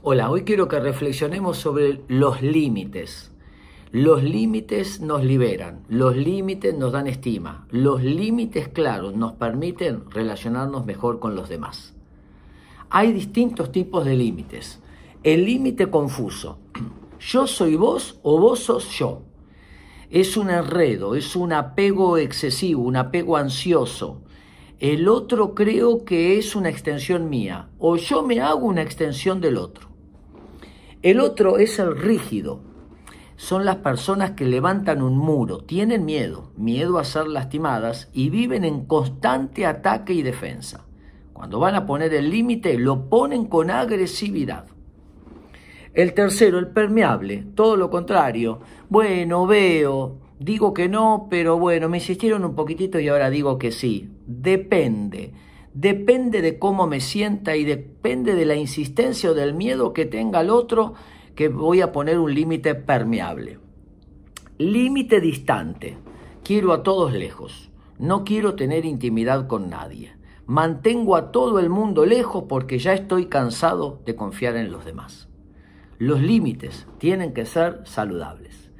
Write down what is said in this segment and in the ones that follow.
Hola, hoy quiero que reflexionemos sobre los límites. Los límites nos liberan, los límites nos dan estima, los límites claros nos permiten relacionarnos mejor con los demás. Hay distintos tipos de límites. El límite confuso. Yo soy vos o vos sos yo. Es un enredo, es un apego excesivo, un apego ansioso. El otro creo que es una extensión mía o yo me hago una extensión del otro. El otro es el rígido. Son las personas que levantan un muro, tienen miedo, miedo a ser lastimadas y viven en constante ataque y defensa. Cuando van a poner el límite, lo ponen con agresividad. El tercero, el permeable, todo lo contrario. Bueno, veo, digo que no, pero bueno, me insistieron un poquitito y ahora digo que sí. Depende depende de cómo me sienta y depende de la insistencia o del miedo que tenga el otro que voy a poner un límite permeable. Límite distante. Quiero a todos lejos. No quiero tener intimidad con nadie. Mantengo a todo el mundo lejos porque ya estoy cansado de confiar en los demás. Los límites tienen que ser saludables.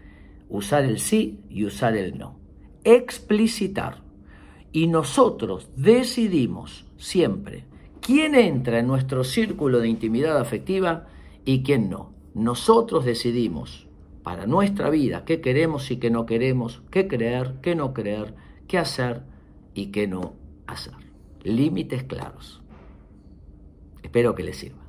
Usar el sí y usar el no. Explicitar y nosotros decidimos siempre quién entra en nuestro círculo de intimidad afectiva y quién no. Nosotros decidimos para nuestra vida qué queremos y qué no queremos, qué creer, qué no creer, qué hacer y qué no hacer. Límites claros. Espero que les sirva.